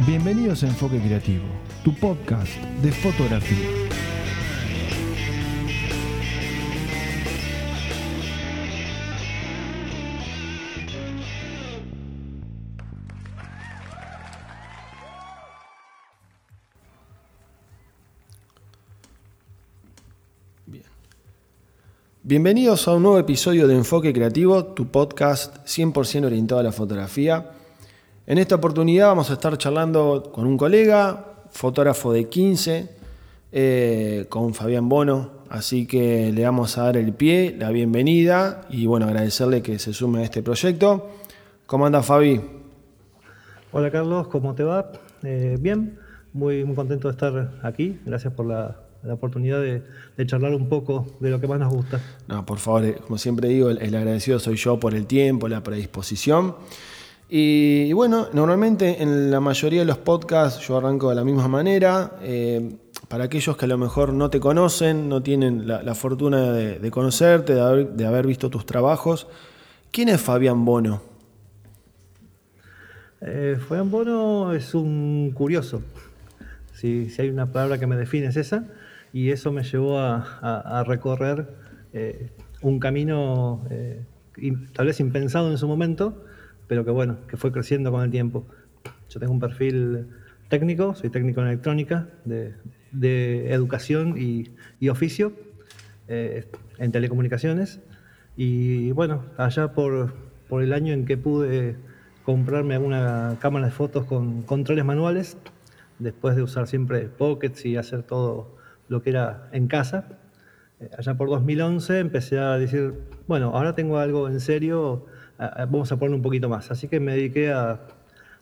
Bienvenidos a Enfoque Creativo, tu podcast de fotografía. Bienvenidos a un nuevo episodio de Enfoque Creativo, tu podcast 100% orientado a la fotografía. En esta oportunidad vamos a estar charlando con un colega, fotógrafo de 15, eh, con Fabián Bono, así que le vamos a dar el pie, la bienvenida y bueno, agradecerle que se sume a este proyecto. ¿Cómo anda Fabi? Hola Carlos, ¿cómo te va? Eh, bien, muy, muy contento de estar aquí, gracias por la, oportunidad de, charlar un poco de lo que más nos gusta. No, por favor, eh, como siempre digo, el agradecido soy yo por el tiempo, la predisposición. Y, bueno, normalmente en la mayoría de los podcasts yo arranco de la misma manera. Eh, para aquellos que a lo mejor no te conocen, no tienen la, fortuna de, conocerte, de haber, visto tus trabajos, ¿quién es Fabián Bono? Eh, Fabián Bono es un curioso. Si, hay una palabra que me define es esa. Y eso me llevó a, recorrer eh, un camino tal vez impensado en su momento pero que bueno, que fue creciendo con el tiempo. Yo tengo un perfil técnico, soy técnico en electrónica, de, educación y, oficio, eh, en telecomunicaciones. Y bueno, allá por, por, el año en que pude comprarme una cámara de fotos con controles manuales, después de usar siempre pockets y hacer todo lo que era en casa, eh, allá por 2011 empecé a decir, bueno, ahora tengo algo en serio vamos a ponerlo un poquito más. Así que me dediqué a,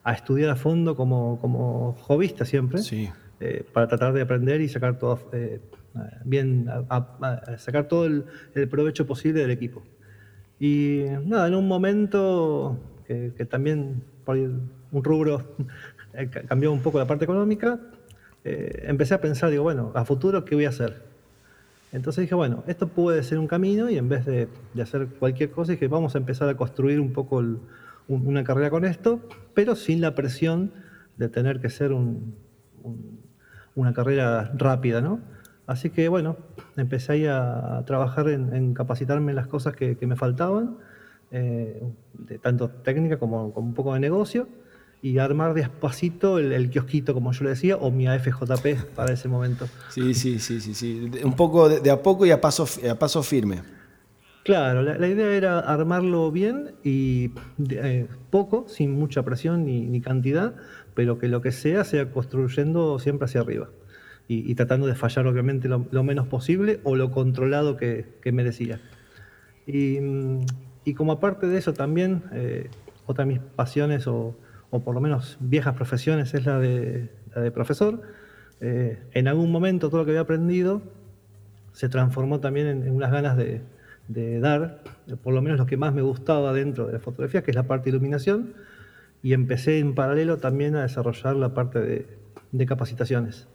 estudiar a fondo como, como hobbyista siempre, eh, para tratar de aprender y sacar todo eh, bien, sacar todo el, provecho posible del equipo. Y nada, en un momento que, también por un rubro eh, cambió un poco la parte económica, empecé a pensar, digo, bueno, a futuro, ¿qué voy a hacer? Entonces dije, bueno, esto puede ser un camino y en vez de, hacer cualquier cosa, dije, vamos a empezar a construir un poco una carrera con esto, pero sin la presión de tener que ser una carrera rápida, ¿no? Así que bueno, empecé a, trabajar en, capacitarme en las cosas que, me faltaban, eh, tanto técnica como un poco de negocio y armar despacito el, el, kiosquito, como yo le decía, o mi AFJP para ese momento. Sí, sí, sí, sí, sí. Un poco de, a poco y a paso, a paso firme. Claro, la, idea era armarlo bien y eh, poco, sin mucha presión ni, cantidad, pero que lo que sea sea construyendo siempre hacia arriba. Y, tratando de fallar obviamente lo, menos posible o lo controlado que, que merecía. Y, y, como aparte de eso también, eh, otra de mis pasiones o, o por lo menos viejas profesiones, es la de, profesor. Eh, en algún momento todo lo que había aprendido se transformó también en, unas ganas de, dar, por lo menos lo que más me gustaba dentro de la fotografía, que es la parte de iluminación, y empecé en paralelo también a desarrollar la parte de capacitaciones.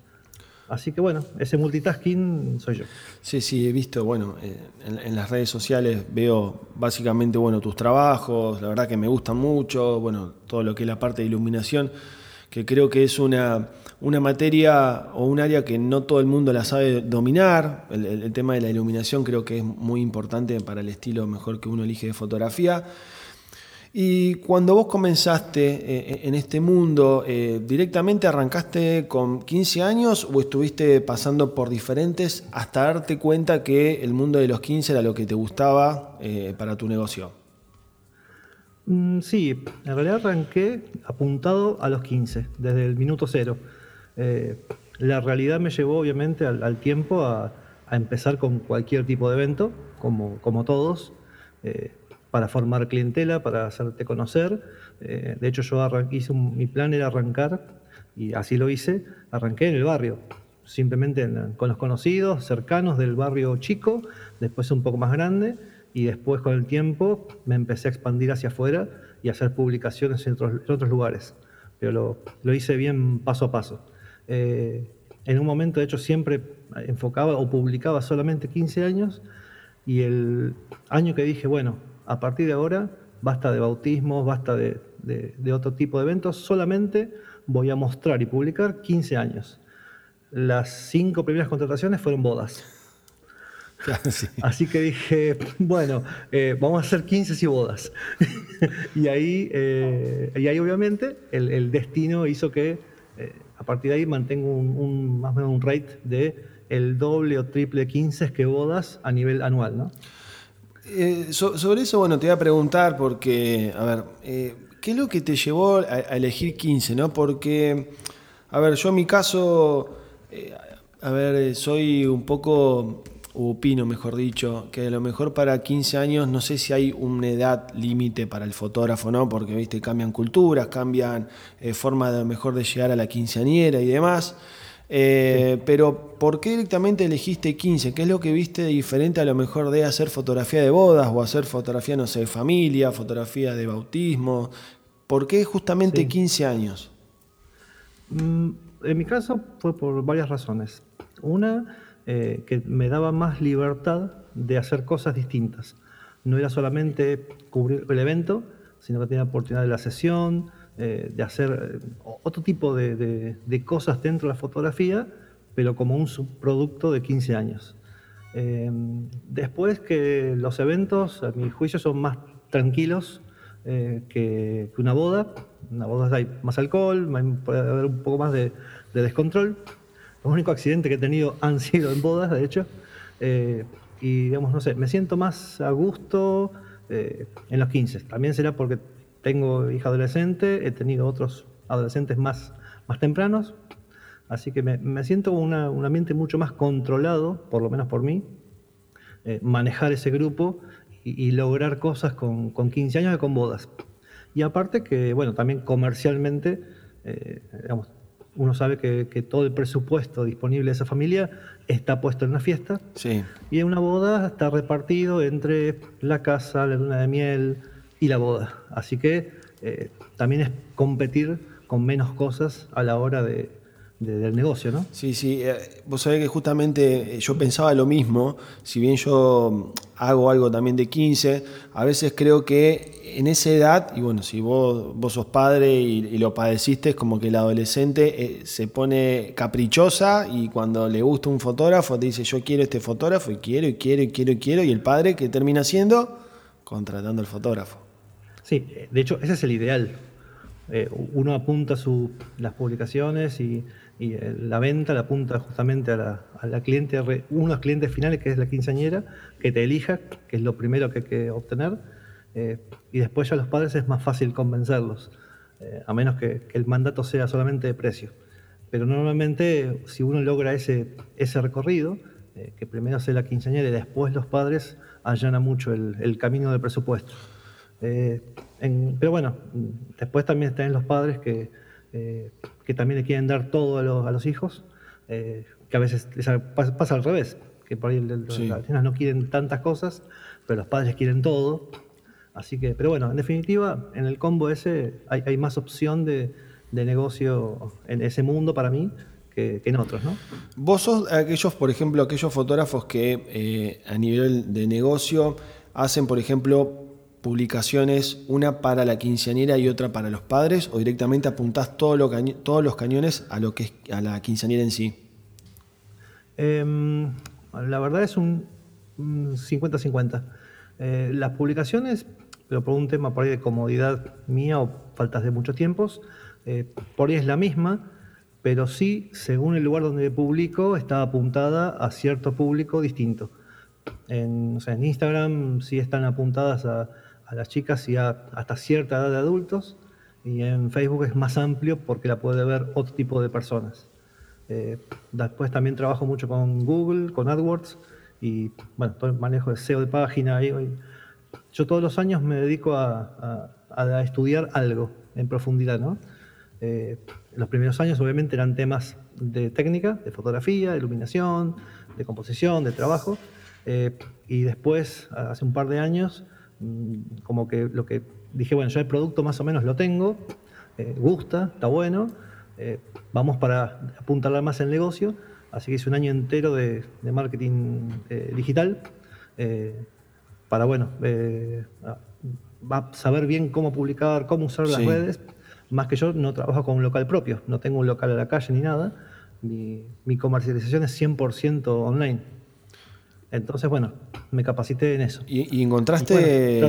Así que bueno, ese multitasking soy yo. Sí, sí, he visto, bueno, eh, en, las redes sociales veo básicamente, bueno, tus trabajos, la verdad que me gustan mucho, bueno, todo lo que es la parte de iluminación, que creo que es una, una materia o un área que no todo el mundo la sabe dominar. el tema de la iluminación creo que es muy importante para el estilo mejor que uno elige de fotografía. Y cuando vos comenzaste eh, en este mundo, eh, ¿directamente arrancaste con 15 años o estuviste pasando por diferentes hasta darte cuenta que el mundo de los 15 era lo que te gustaba eh, para tu negocio? Mm, sí, en realidad arranqué apuntado a los 15, desde el minuto cero. la realidad me llevó obviamente al, tiempo a, empezar con cualquier tipo de evento, como, como todos para formar clientela, para hacerte conocer. Eh, de hecho, yo hice mi plan era arrancar, y así lo hice, arranqué en el barrio, simplemente con los conocidos, cercanos del barrio chico, después un poco más grande, y después con el tiempo me empecé a expandir hacia afuera y a hacer publicaciones en otros, lugares. Pero lo, hice bien paso a paso. Eh, en un momento, de hecho, siempre enfocaba o publicaba solamente 15 años, y el año que dije, bueno, a partir de ahora basta de bautismos, basta de de, otro tipo de eventos, solamente voy a mostrar y publicar 15 años. Las cinco primeras contrataciones fueron bodas. Así que dije, bueno, eh, vamos a hacer 15 y bodas. y, ahí, eh, y ahí obviamente el, destino hizo que eh, a partir de ahí mantengo un, más o menos un rate de el doble o triple de 15 que bodas a nivel anual, ¿no? Sobre eso, bueno, te voy a preguntar porque, a ver, ¿qué es lo que te llevó a, elegir 15, no? Porque, a ver, yo en mi caso, a ver, soy un poco opino, mejor dicho, que a lo mejor para 15 años no sé si hay una edad límite para el fotógrafo, ¿no? Porque, viste, cambian culturas, cambian eh, formas de mejor de llegar a la quinceañera y demás. Eh, pero, ¿por qué directamente elegiste 15? ¿Qué es lo que viste diferente a lo mejor de hacer fotografía de bodas o hacer fotografía, no sé, de familia, fotografía de bautismo? ¿Por qué justamente 15 años? Mm, en mi caso fue por varias razones. Una, eh, que me daba más libertad de hacer cosas distintas. No era solamente cubrir el evento, sino que tenía la oportunidad de la sesión, eh, de hacer eh, otro tipo de, cosas dentro de la fotografía, pero como un subproducto de 15 años. después que los eventos, a mi juicio, son más tranquilos que, una boda. En una boda hay más alcohol, puede haber un poco más de descontrol. Los únicos accidentes que he tenido han sido en bodas, de hecho. Eh, y digamos, no sé, me siento más a gusto eh, en los 15. También será porque tengo hija adolescente, he tenido otros adolescentes más, más tempranos. Así que me, siento una, un ambiente mucho más controlado, por lo menos por mí, eh, manejar ese grupo y, lograr cosas con, con, 15 años y con bodas. Y aparte que, bueno, también comercialmente, digamos, uno sabe que, todo el presupuesto disponible de esa familia está puesto en una fiesta. Sí. Y en una boda está repartido entre la casa, la luna de miel y la boda. Así que eh, también es competir con menos cosas a la hora de, del negocio, ¿no? Sí, sí. Eh, vos sabés que justamente eh, yo pensaba lo mismo. Si bien yo hago algo también de 15, a veces creo que en esa edad, y bueno, si vos, vos sos padre y, lo padeciste, es como que el adolescente se pone caprichosa y cuando le gusta un fotógrafo te dice yo quiero este fotógrafo y quiero y quiero y quiero y quiero, y el padre que termina haciendo contratando al fotógrafo. Sí, de hecho ese es el ideal. uno apunta su, las publicaciones y eh, la venta la apunta justamente a la, a la cliente, unos clientes finales, que es la quinceañera, que te elija, que es lo primero que hay que obtener, eh, y después ya los padres es más fácil convencerlos, eh, a menos que, el mandato sea solamente de precio. Pero normalmente, si uno logra ese, ese recorrido, que primero sea la quinceañera y después los padres, allana mucho el camino del presupuesto. Pero bueno, después también están los padres que eh, que también le quieren dar todo a los, hijos, eh, que a veces pasa, al revés, que por ahí los, niños no quieren tantas cosas, pero los padres quieren todo. Así que, pero bueno, en definitiva, en el combo ese hay, más opción de, negocio en ese mundo para mí que, en otros, ¿no? Vos sos aquellos, por ejemplo, aquellos fotógrafos que eh, a nivel de negocio hacen, por ejemplo, publicaciones, una para la quinceañera y otra para los padres, o directamente apuntás todos los cañones a lo que es a la quinceañera en sí? Em, la verdad es un 50-50. Eh, las publicaciones, pero por un tema por ahí de comodidad mía o faltas de muchos tiempos, eh, por ahí es la misma, pero sí, según el lugar donde publico, está apuntada a cierto público distinto. En, en Instagram sí están apuntadas a a las chicas y hasta cierta edad de adultos. Y en Facebook es más amplio porque la puede ver otro tipo de personas. Eh, después también trabajo mucho con Google, con AdWords y bueno, todo el manejo de SEO de página. yo todos los años me dedico a, estudiar algo en profundidad. ¿no? Eh, los primeros años obviamente eran temas de técnica, de fotografía, de iluminación, de composición, de trabajo. Eh, y después, hace un par de años, como que lo que dije, bueno, ya el producto más o menos lo tengo, eh, gusta, está bueno, eh, vamos para apuntarla más el negocio, así que hice un año entero de, marketing eh, digital para, bueno, va a saber bien cómo publicar, cómo usar las redes, más que yo no trabajo con un local propio, no tengo un local a la calle ni nada, mi, mi comercialización es 100% online. Entonces, bueno, me capacité en eso. ¿Y, encontraste,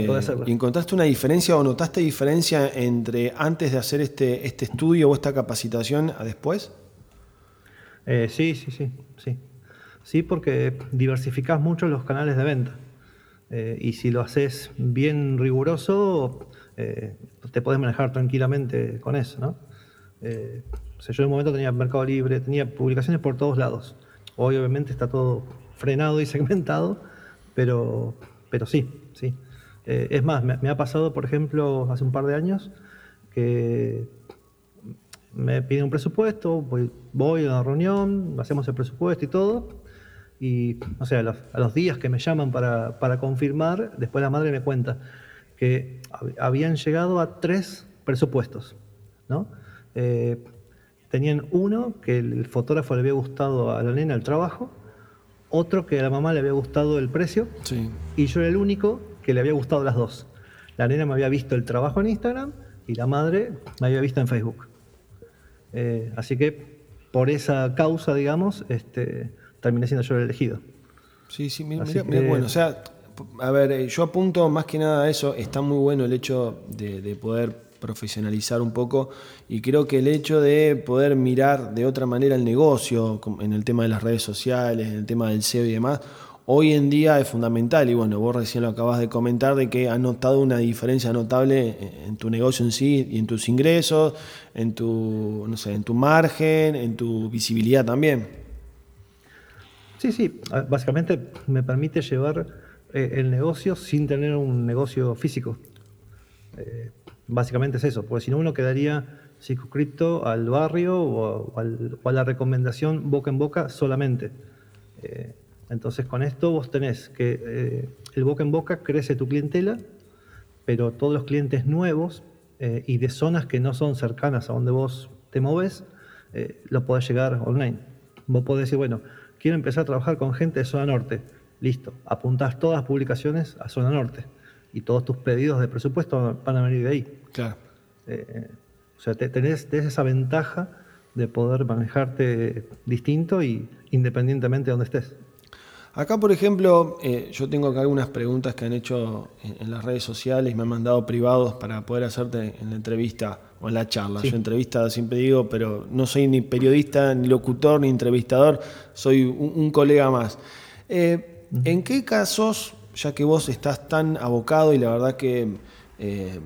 encontraste una diferencia o notaste diferencia entre antes de hacer este, este estudio o esta capacitación a después? Eh, sí, sí, sí, sí. Sí, porque diversificás mucho los canales de venta. Eh, y si lo haces bien riguroso, eh, te puedes manejar tranquilamente con eso, ¿no? o sea, yo en un momento tenía Mercado Libre, tenía publicaciones por todos lados. Hoy obviamente está todo frenado y segmentado, pero, pero sí, sí. Eh, es más, me, ha pasado, por ejemplo, hace un par de años, que me piden un presupuesto, voy, a una reunión, hacemos el presupuesto y todo, y o sea, a los, días que me llaman para, para, confirmar, después la madre me cuenta que habían llegado a tres presupuestos, ¿no? Eh, tenían uno que el fotógrafo le había gustado a la nena el trabajo, otro que a la mamá le había gustado el precio y yo era el único que le había gustado las dos. La nena me había visto el trabajo en Instagram y la madre me había visto en Facebook. Eh, así que por esa causa, digamos, este, terminé siendo yo el elegido. Sí, sí, mira, bueno, o sea, a ver, eh, yo apunto más que nada a eso, está muy bueno el hecho de, de poder profesionalizar un poco y creo que el hecho de poder mirar de otra manera el negocio en el tema de las redes sociales, en el tema del SEO y demás, hoy en día es fundamental y bueno, vos recién lo acabas de comentar de que has notado una diferencia notable en tu negocio en sí y en tus ingresos, en tu, no sé, en tu margen, en tu visibilidad también. Sí, sí, ah, básicamente me permite llevar eh, el negocio sin tener un negocio físico. Eh, Básicamente es eso, porque si no uno quedaría circunscrito al barrio o, a la recomendación boca en boca solamente. Eh, entonces con esto vos tenés que eh, el boca en boca crece tu clientela, pero todos los clientes nuevos eh, y de zonas que no son cercanas a donde vos te moves, lo podés llegar online. Vos podés decir, bueno, quiero empezar a trabajar con gente de zona norte. Listo, apuntás todas las publicaciones a zona norte y todos tus pedidos de presupuesto van a venir de ahí. Claro. Eh, o sea, tenés, esa ventaja de poder manejarte distinto y independientemente de donde estés. Acá, por ejemplo, eh, yo tengo acá algunas preguntas que han hecho en, las redes sociales, me han mandado privados para poder hacerte en la entrevista o en la charla. Yo entrevista siempre digo, pero no soy ni periodista, ni locutor, ni entrevistador, soy un, colega más. Eh, ¿En qué casos ya que vos estás tan abocado y la verdad que eh,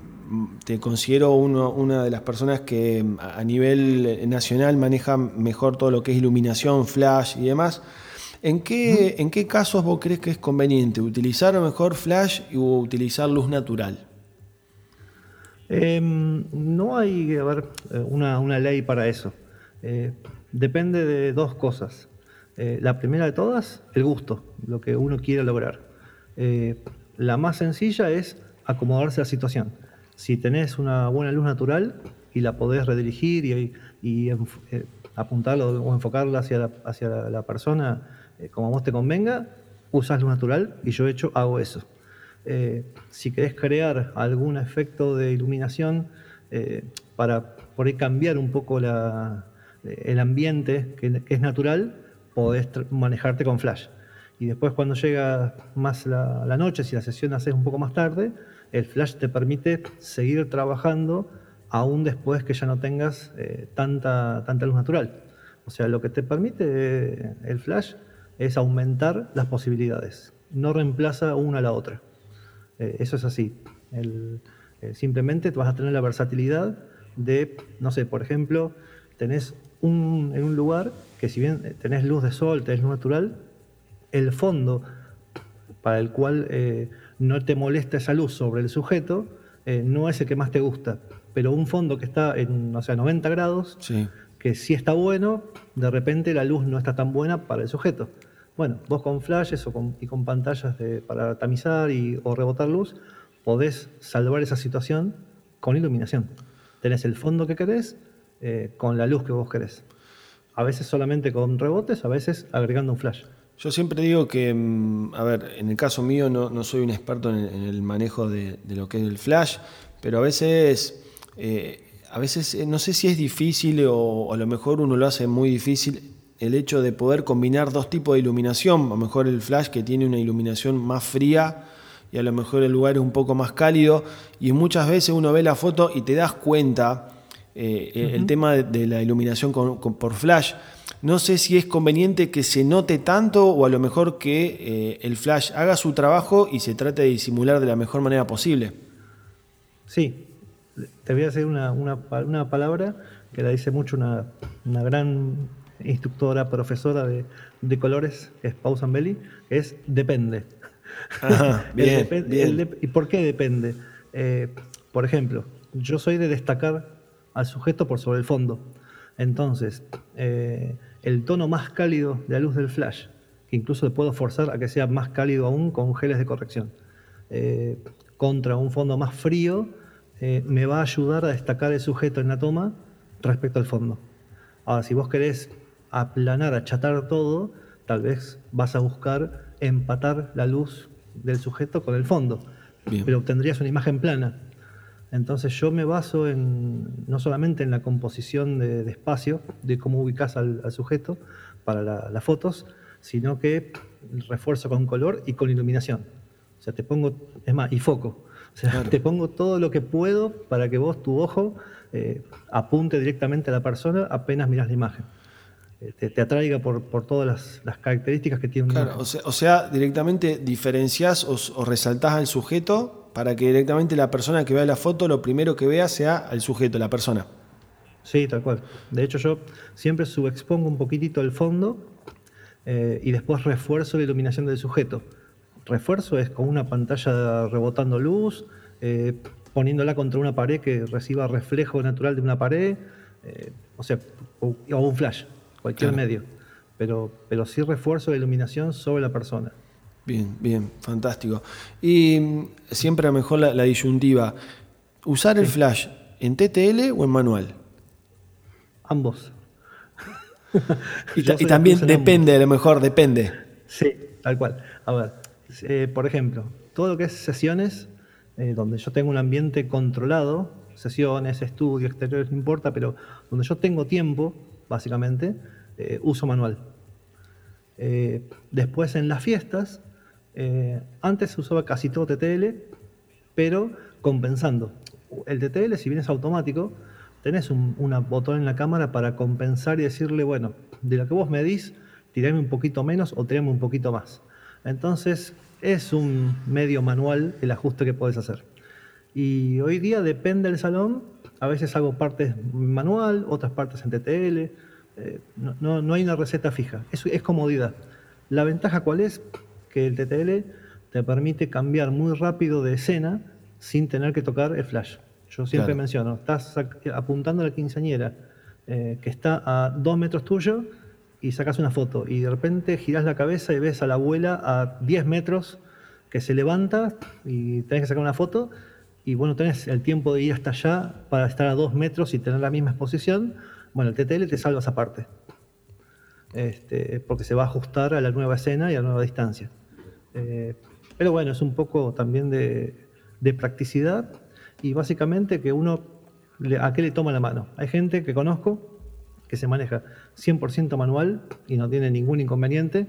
te considero una de las personas que a nivel nacional maneja mejor todo lo que es iluminación, flash y demás. ¿En qué, ¿En qué casos vos crees que es conveniente utilizar mejor flash o utilizar luz natural? Em, no hay una, una, ley para eso. Eh, depende de dos cosas. Eh, la primera de todas, el gusto, lo que uno quiere lograr. Eh, la más sencilla es acomodarse a la situación. Si tenés una buena luz natural y la podés redirigir y, y eh, apuntarla o enfocarla hacia la, hacia la, persona eh, como a vos te convenga, usas luz natural y yo hecho hago eso. si querés crear algún efecto de iluminación para poder cambiar un poco el ambiente que, que es natural, podés manejarte con flash. Y después cuando llega más la, noche, si la sesión haces un poco más tarde, el flash te permite seguir trabajando aún después que ya no tengas eh, tanta, tanta luz natural. O sea, lo que te permite eh, el flash es aumentar las posibilidades, no reemplaza una a la otra. Eh, eso es así. simplemente vas a tener la versatilidad de, no sé, por ejemplo, tenés un, en un lugar que si bien tenés luz de sol, tenés luz natural, el fondo para el cual no te molesta esa luz sobre el sujeto eh, no es el que más te gusta. Pero un fondo que está en o sea, 90 grados, que sí está bueno, de repente la luz no está tan buena para el sujeto. Bueno, vos con flashes o con, y con pantallas para tamizar y, o rebotar luz, podés salvar esa situación con iluminación. Tenés el fondo que querés eh, con la luz que vos querés. A veces solamente con rebotes, a veces agregando un flash. Yo siempre digo que, mm, a ver, en el caso mío no, soy un experto en el, manejo de, lo que es el flash, pero a veces, eh, a veces eh, no sé si es difícil o, a lo mejor uno lo hace muy difícil el hecho de poder combinar dos tipos de iluminación, a lo mejor el flash que tiene una iluminación más fría y a lo mejor el lugar es un poco más cálido y muchas veces uno ve la foto y te das cuenta eh, el tema de, la iluminación por flash no sé si es conveniente que se note tanto o a lo mejor que eh, el flash haga su trabajo y se trate de disimular de la mejor manera posible. Sí, te voy a hacer una, palabra que la dice mucho una, gran instructora, profesora de, colores, que es Pau Zambelli, que es depende. bien, ¿Y por qué depende? Eh, por ejemplo, yo soy de destacar al sujeto por sobre el fondo. Entonces, eh, el tono más cálido de la luz del flash, que incluso le puedo forzar a que sea más cálido aún con geles de corrección, eh, contra un fondo más frío, eh, me va a ayudar a destacar el sujeto en la toma respecto al fondo. Ahora, si vos querés aplanar, achatar todo, tal vez vas a buscar empatar la luz del sujeto con el fondo, pero obtendrías una imagen plana. Entonces yo me baso en, no solamente en la composición de, espacio, de cómo ubicas al, sujeto para las fotos, sino que refuerzo con color y con iluminación. O sea, te pongo, es más, y foco. O sea, te pongo todo lo que puedo para que vos, tu ojo, eh, apunte directamente a la persona apenas miras la imagen. Eh, te, atraiga por, todas las, características que tiene un claro, o sea, o sea, directamente diferencias o, o resaltás al sujeto para que directamente la persona que vea la foto lo primero que vea sea el sujeto, la persona. Sí, tal cual. De hecho, yo siempre subexpongo un poquitito el fondo eh, y después refuerzo la iluminación del sujeto. Refuerzo es con una pantalla rebotando luz, eh, poniéndola contra una pared que reciba reflejo natural de una pared, eh, o sea, o, un flash, cualquier medio. Pero, pero sí refuerzo la iluminación sobre la persona. Bien, bien, fantástico. Y mm, siempre a lo mejor la, disyuntiva, ¿usar el flash en TTL o en manual? Ambos. y, también depende, a lo mejor depende. Sí, tal cual. A ver, eh, por ejemplo, todo lo que es sesiones, eh, donde yo tengo un ambiente controlado, sesiones, estudio, exteriores, no importa, pero donde yo tengo tiempo, básicamente, eh, uso manual. después en las fiestas, eh, antes se usaba casi todo TTL, pero compensando. El TTL, si bien es automático, tenés un botón en la cámara para compensar y decirle, bueno, de lo que vos medís, tirame un poquito menos o tirame un poquito más. Entonces, es un medio manual el ajuste que podés hacer. Y hoy día depende del salón, a veces hago partes manual, otras partes en TTL, eh, no, hay una receta fija, es, es comodidad. La ventaja cuál es, que el TTL te permite cambiar muy rápido de escena sin tener que tocar el flash. Yo siempre menciono, estás apuntando a la quinceañera eh, que está a dos metros tuyo y sacas una foto y de repente giras la cabeza y ves a la abuela a 10 metros que se levanta y tenés que sacar una foto y bueno, tenés el tiempo de ir hasta allá para estar a dos metros y tener la misma exposición. Bueno, el TTL te salva esa parte. Este, porque se va a ajustar a la nueva escena y a la nueva distancia. Eh, pero bueno, es un poco también de, practicidad y básicamente que uno a qué le toma la mano. Hay gente que conozco que se maneja 100% manual y no tiene ningún inconveniente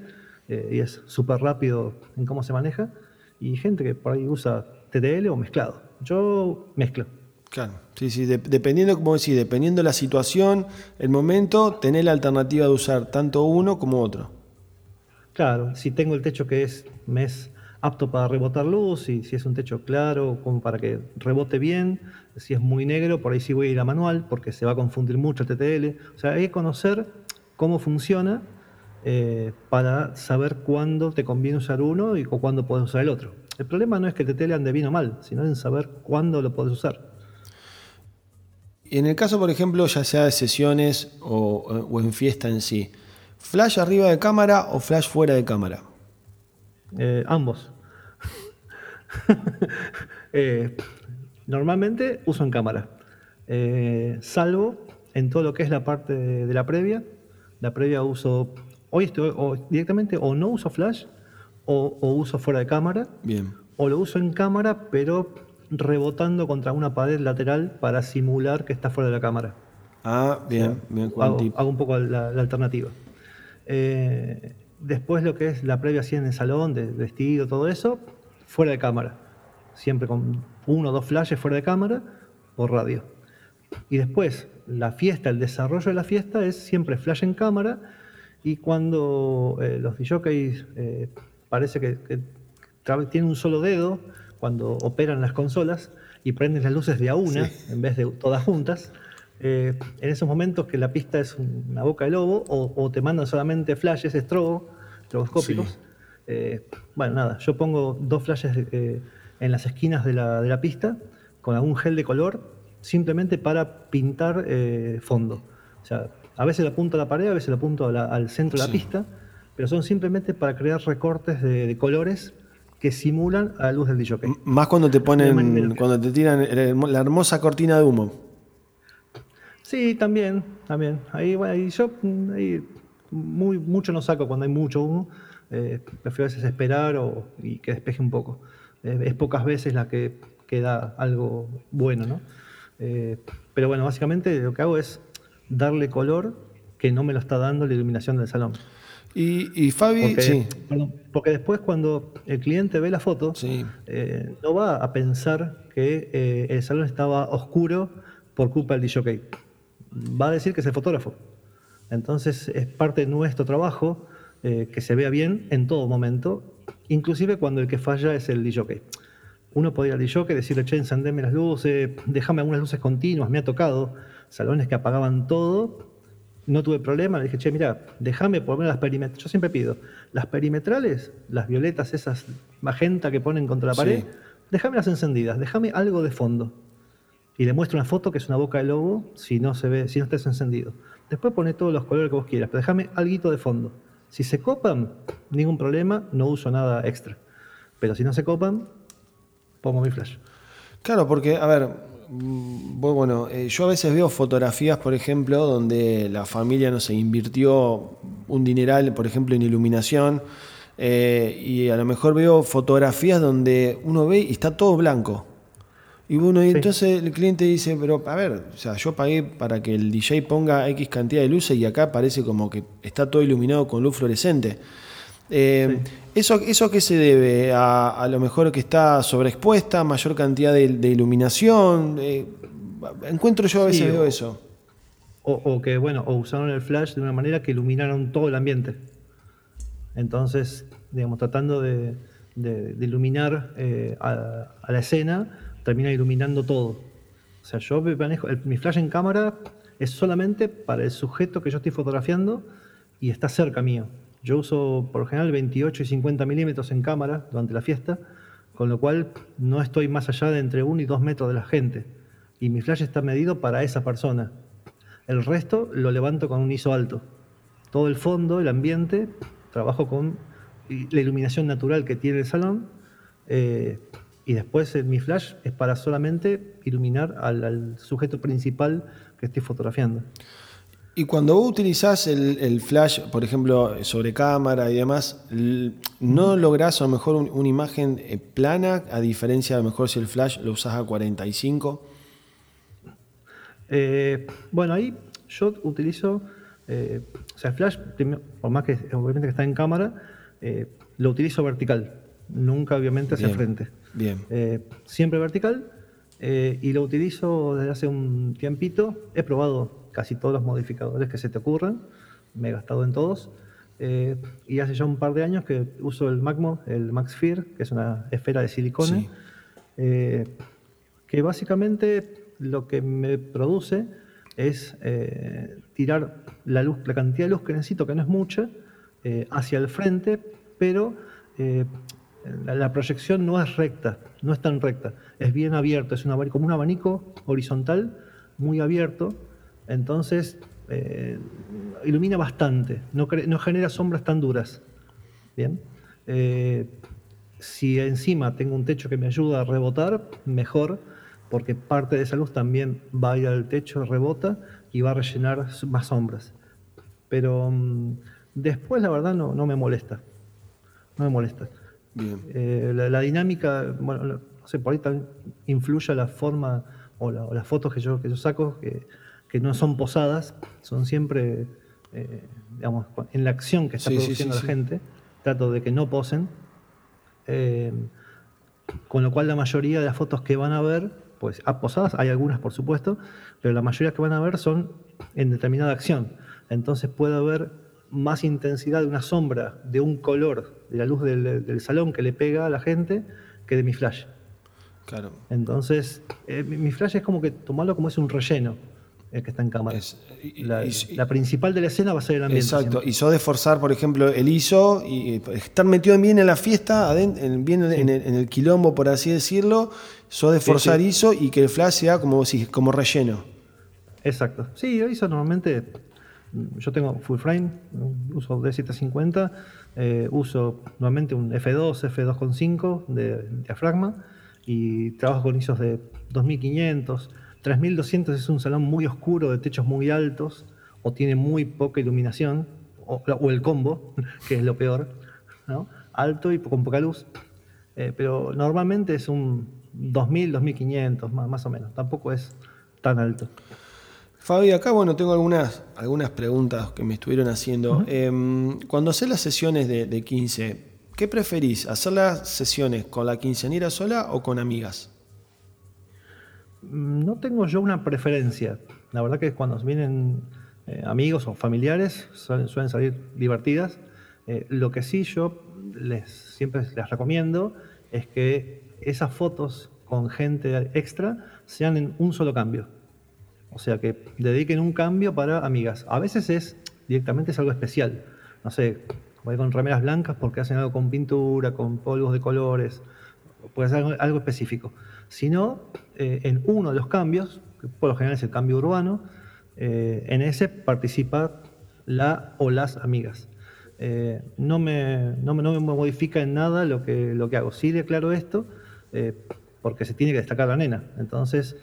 eh, y es súper rápido en cómo se maneja y gente que por ahí usa TTL o mezclado. Yo mezclo. Claro, sí, sí, dependiendo, como decís, dependiendo la situación, el momento, tener la alternativa de usar tanto uno como otro. Claro, si tengo el techo que es, me apto para rebotar luz, y si es un techo claro, como para que rebote bien, si es muy negro, por ahí sí voy a ir a manual, porque se va a confundir mucho el TTL. O sea, hay que conocer cómo funciona eh, para saber cuándo te conviene usar uno y cuándo puedes usar el otro. El problema no es que el TTL ande bien o mal, sino en saber cuándo lo puedes usar. Y en el caso, por ejemplo, ya sea de sesiones o en fiesta en sí, ¿Flash arriba de cámara o flash fuera de cámara? Eh, ambos. Eh, normalmente uso en cámara, eh, salvo en todo lo que es la parte de, la previa. La previa uso hoy estoy o directamente o no uso flash o, o uso fuera de cámara. Bien. O lo uso en cámara, pero rebotando contra una pared lateral para simular que está fuera de la cámara. Ah, bien, bien. Hago, hago, un poco la, alternativa. Eh, después lo que es la previa así en el salón, de vestido, todo eso, fuera de cámara. Siempre con uno o dos flashes fuera de cámara o radio. Y después, la fiesta, el desarrollo de la fiesta es siempre flash en cámara y cuando eh, los DJs eh, parece que, que tienen un solo dedo, cuando operan las consolas y prenden las luces de a una en vez de todas juntas, eh, en esos momentos que la pista es una boca de lobo o, te mandan solamente flashes estrobo, estroboscópicos. bueno, nada, yo pongo dos flashes en las esquinas de la, de la pista con algún gel de color simplemente para pintar eh, fondo. O sea, a veces lo apunto a la pared, a veces lo apunto al centro de la pista, pero son simplemente para crear recortes de, colores que simulan a la luz del DJ. Más cuando te ponen, cuando te tiran la hermosa cortina de humo. Sí, también, también. Ahí, bueno, ahí yo ahí muy, mucho no saco cuando hay mucho humo. Eh, prefiero a veces esperar o, y que despeje un poco. es pocas veces la que queda algo bueno, ¿no? Eh, pero bueno, básicamente lo que hago es darle color que no me lo está dando la iluminación del salón. Y, Fabi, porque, sí. porque después cuando el cliente ve la foto, eh, no va a pensar que eh, el salón estaba oscuro por culpa del DJ. Va a decir que es el fotógrafo. Entonces es parte de nuestro trabajo que se vea bien en todo momento, inclusive cuando el que falla es el DJ uno podría ir al que decirle, che, encendeme las luces, déjame algunas luces continuas, me ha tocado salones que apagaban todo, no tuve problema, le dije, che, mira, déjame por lo menos las perimetrales, yo siempre pido, las perimetrales, las violetas esas magenta que ponen contra la pared, déjame las encendidas, déjame algo de fondo. Y le muestro una foto que es una boca de lobo si no se ve, si no está encendido. Después pone todos los colores que vos quieras, pero déjame algo de fondo. Si se copan, ningún problema, no uso nada extra. Pero si no se copan, pongo mi flash. Claro, porque, a ver, mm, bueno, eh, yo a veces veo fotografías, por ejemplo, donde la familia, no se invirtió un dineral, por ejemplo, en iluminación, eh, y a lo mejor veo fotografías donde uno ve y está todo blanco. Y bueno, y entonces el cliente dice, pero a ver, o sea, yo pagué para que el DJ ponga X cantidad de luces y acá parece como que está todo iluminado con luz fluorescente. Eh, ¿eso, ¿Eso qué se debe? A, lo mejor que está sobreexpuesta, mayor cantidad de, iluminación. Eh, encuentro yo a veces veo eso. O, que, bueno, o usaron el flash de una manera que iluminaron todo el ambiente. Entonces, digamos, tratando de, iluminar eh, a, la escena, termina iluminando todo. O sea, yo manejo, mi flash en cámara es solamente para el sujeto que yo estoy fotografiando y está cerca mío. Yo uso por lo general 28 y 50 milímetros en cámara durante la fiesta, con lo cual no estoy más allá de entre 1 y 2 metros de la gente. Y mi flash está medido para esa persona. El resto lo levanto con un ISO alto. Todo el fondo, el ambiente, trabajo con la iluminación natural que tiene el salón. Eh, y después mi flash es para solamente iluminar al sujeto principal que estoy fotografiando. Y cuando vos utilizás el, flash, por ejemplo, sobre cámara y demás, ¿no lográs a lo mejor una imagen eh, plana, a diferencia a lo mejor si el flash lo usás a 45? Eh, bueno, ahí yo utilizo, eh, o sea, el flash, por más que obviamente que está en cámara, lo utilizo vertical, nunca obviamente hacia frente. Bien. siempre vertical y lo utilizo desde hace un tiempito. He probado casi todos los modificadores que se te ocurran, me he gastado en todos. Eh, y hace ya un par de años que uso el MacMo, el MaxFear, que es una esfera de silicona, eh, que básicamente lo que me produce es eh, tirar la luz, la cantidad de luz que necesito, que no es mucha, hacia el frente, pero la, proyección no es recta, no es tan recta, es bien abierto, es una, como un abanico horizontal muy abierto entonces, eh, ilumina bastante, no, genera sombras tan duras. Bien. Eh, si encima tengo un techo que me ayuda a rebotar, mejor, porque parte de esa luz también va a ir al techo, rebota y va a rellenar más sombras. Pero mm, Después, la verdad, no me molesta. No me molesta. Bien. Eh, la, dinámica, bueno, no sé, por ahí también influye la forma o, las fotos que yo, que yo saco, que, que no son posadas, son siempre, eh, digamos, en la acción que está produciendo la gente. Trato de que no posen. Eh, con lo cual la mayoría de las fotos que van a ver, pues a posadas, hay algunas por supuesto, pero la mayoría que van a ver son en determinada acción. Entonces puede haber más intensidad de una sombra, de un color, de la luz del, salón que le pega a la gente, que de mi flash. Claro. Entonces, eh, mi flash es como que tomarlo como es un relleno el que está en cámara. la, principal de la escena va a ser el ambiente. Exacto. Y sos de forzar, por ejemplo, el ISO y estar metido bien en la fiesta, bien en, el, quilombo, por así decirlo. Sos de forzar ISO y que el flash sea como, como relleno. Exacto. Sí, ISO normalmente. Yo tengo full frame, uso D750, eh, uso normalmente un F2, F2.5 de diafragma y trabajo con ISOs de 2500. 3200 es un salón muy oscuro, de techos muy altos, o tiene muy poca iluminación, o, el combo, que es lo peor, alto y con poca luz. Eh, pero normalmente es un 2000, 2500, más, más o menos. Tampoco es tan alto. Fabi, acá bueno, tengo algunas, algunas preguntas que me estuvieron haciendo. Em, cuando haces las sesiones de, de 15, ¿qué preferís? ¿Hacer las sesiones con la quinceañera sola o con amigas? Mm, no tengo yo una preferencia. La verdad que cuando vienen eh, amigos o familiares suelen, salir divertidas. Eh, lo que sí yo les, siempre les recomiendo es que esas fotos con gente extra sean en un solo cambio. O sea, que dediquen un cambio para amigas. A veces es directamente es algo especial. No sé, voy con remeras blancas porque hacen algo con pintura, con polvos de colores. Puede ser algo específico sino eh, en uno de los cambios, que por lo general es el cambio urbano, eh, en ese participa la o las amigas. Eh, no, me, no, me, modifica en nada lo que, lo que hago. Sí declaro esto porque se tiene que destacar la nena. Entonces,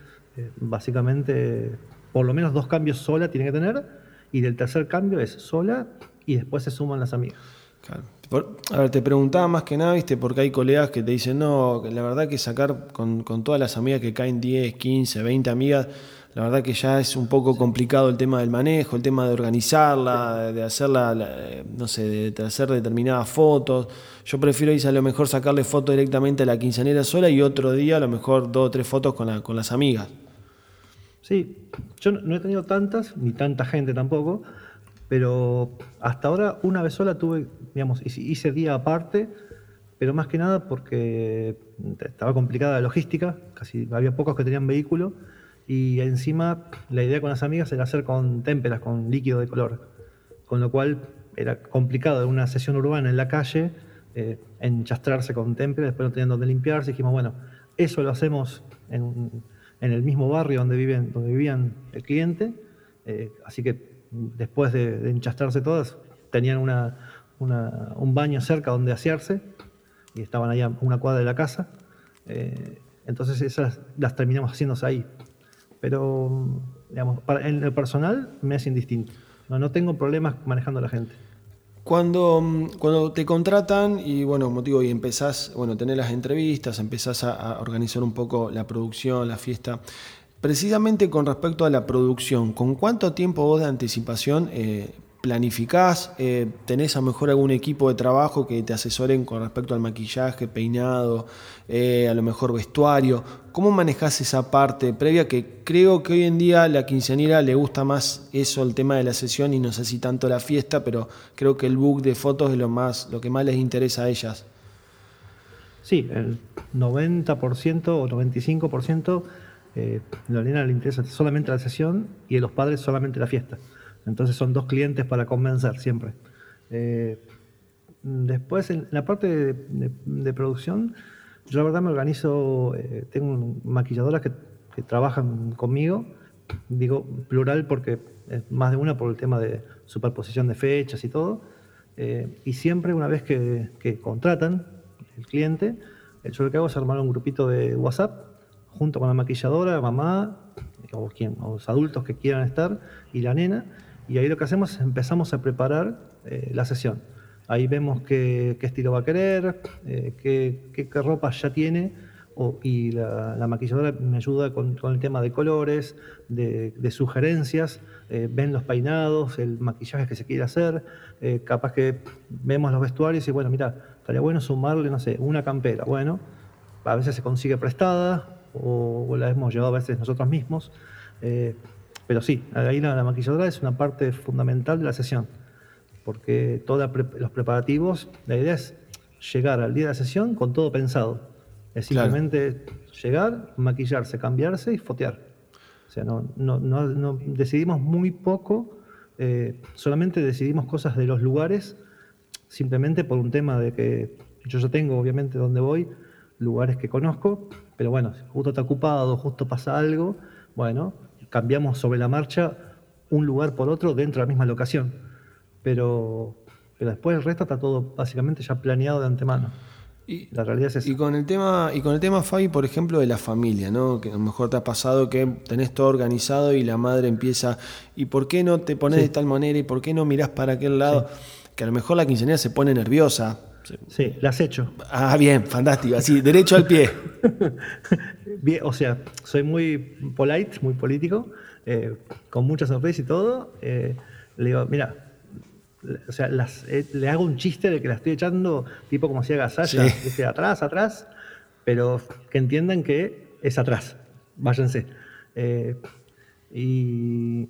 básicamente, por lo menos dos cambios sola tiene que tener y del tercer cambio es sola y después se suman las amigas. Claro a ver, te preguntaba más que nada, ¿viste? Porque hay colegas que te dicen, no, la verdad que sacar con, todas las amigas que caen 10, 15, 20 amigas, la verdad que ya es un poco complicado el tema del manejo, el tema de organizarla, de hacerla, no sé, de hacer determinadas fotos. Yo prefiero ir a lo mejor sacarle fotos directamente a la quinceañera sola y otro día a lo mejor dos o tres fotos con, con las amigas. Sí, yo no he tenido tantas, ni tanta gente tampoco, pero hasta ahora una vez sola tuve, digamos, hice día aparte, pero más que nada porque estaba complicada la logística, casi había pocos que tenían vehículo, y encima la idea con las amigas era hacer con témperas, con líquido de color, con lo cual era complicado en una sesión urbana en la calle, eh, enchastrarse con témperas, después no tenían donde limpiarse, dijimos, bueno, eso lo hacemos en, el mismo barrio donde, viven, donde vivían el cliente, eh, así que después de, enchastrarse todas, tenían un baño cerca donde asearse y estaban ahí a una cuadra de la casa. Eh, entonces esas las terminamos haciéndose ahí. Pero, digamos, en el personal me es indistinto. No, no tengo problemas manejando a la gente. Cuando, cuando te contratan y bueno, motivo y empezás, bueno, tener las entrevistas, empezás a, a organizar un poco la producción, la fiesta, Precisamente con respecto a la producción, ¿con cuánto tiempo vos de anticipación eh, planificás? Eh, ¿Tenés a lo mejor algún equipo de trabajo que te asesoren con respecto al maquillaje, peinado, eh, a lo mejor vestuario? ¿Cómo manejás esa parte previa que creo que hoy en día la quinceañera le gusta más eso, el tema de la sesión y no sé si tanto la fiesta, pero creo que el book de fotos es lo, más, lo que más les interesa a ellas? Sí, el 90% o 95% eh, la nena le interesa solamente la sesión y a los padres solamente la fiesta. Entonces son dos clientes para convencer siempre. Eh, después, en la parte de, producción, yo la verdad me organizo, eh, tengo maquilladoras que, trabajan conmigo, digo plural porque es más de una por el tema de superposición de fechas y todo. y siempre una vez que, que contratan el cliente, yo lo que hago es armar un grupito de WhatsApp junto con la maquilladora, mamá, o, quien, los adultos que quieran estar, y la nena, y ahí lo que hacemos es empezamos a preparar eh, la sesión. Ahí vemos qué, estilo va a querer, eh, qué, ropa ya tiene, y la, maquilladora me ayuda con, el tema de colores, de, sugerencias, eh, ven los peinados, el maquillaje que se quiere hacer, capaz que vemos los vestuarios y bueno, mira, estaría bueno sumarle, no sé, una campera. Bueno, a veces se consigue prestada o, la hemos llevado a veces nosotros mismos. pero sí, ahí la, la maquilladora es una parte fundamental de la sesión porque todos los preparativos, la idea es llegar al día de la sesión con todo pensado. Es simplemente llegar, maquillarse, cambiarse y fotear. O sea, no, no, decidimos muy poco, eh, solamente decidimos cosas de los lugares, simplemente por un tema de que yo ya tengo, obviamente, donde voy, lugares que conozco, pero bueno, justo está ocupado, justo pasa algo, bueno, cambiamos sobre la marcha un lugar por otro dentro de la misma locación pero, pero después el resto está todo básicamente ya planeado de antemano. Y, la realidad es Y con el tema, y con el tema, Fabi, por ejemplo, de la familia, ¿no? Que a lo mejor te ha pasado que tenés todo organizado y la madre empieza, ¿y por qué no te pones de tal manera? ¿Y por qué no mirás para aquel lado? Que a lo mejor la quinceañera se pone nerviosa. Sí, la has hecho. Ah, bien, fantástico. Así, derecho al pie. bien, o sea, soy muy polite, muy político, eh, con mucha sorpresa y todo. Eh, le digo, mira, o sea, eh, le hago un chiste de que la estoy echando tipo como si haga Sasha, atrás, atrás, pero que entiendan que es atrás, váyanse. Eh, y,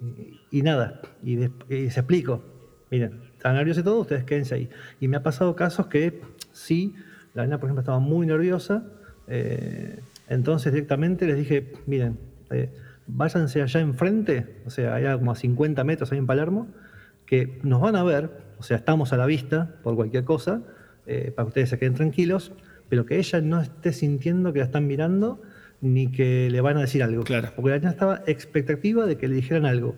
nada, y, se explico, miren, están nerviosos y todo, ustedes quédense ahí. Y me ha pasado casos que sí, la nena, por ejemplo, estaba muy nerviosa, eh, entonces directamente les dije, miren, váyanse allá enfrente, o sea, allá como a 50 metros ahí en Palermo, que nos van a ver, o sea, estamos a la vista por cualquier cosa, eh, para que ustedes se queden tranquilos, pero que ella no esté sintiendo que la están mirando ni que le van a decir algo. Claro. Porque ella estaba expectativa de que le dijeran algo,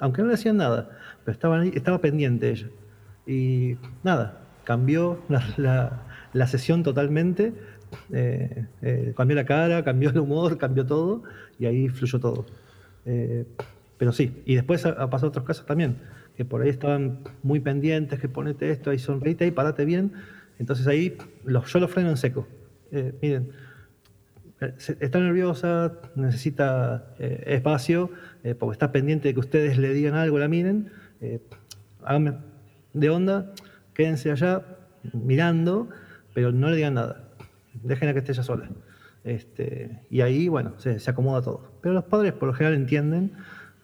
aunque no le decían nada, pero estaba, estaba pendiente ella. Y nada, cambió la, sesión totalmente, eh, eh, cambió la cara, cambió el humor, cambió todo, y ahí fluyó todo. pero sí, y después ha pasado otros casos también que por ahí estaban muy pendientes, que ponete esto, ahí sonreíte ahí, parate bien. Entonces ahí los, yo lo freno en seco. Eh, miren, eh, está nerviosa, necesita eh, espacio, porque está pendiente de que ustedes le digan algo, la miren. háganme de onda, quédense allá mirando, pero no le digan nada. Déjenla que esté ella sola. Este, y ahí, bueno, se, se acomoda todo. Pero los padres por lo general entienden,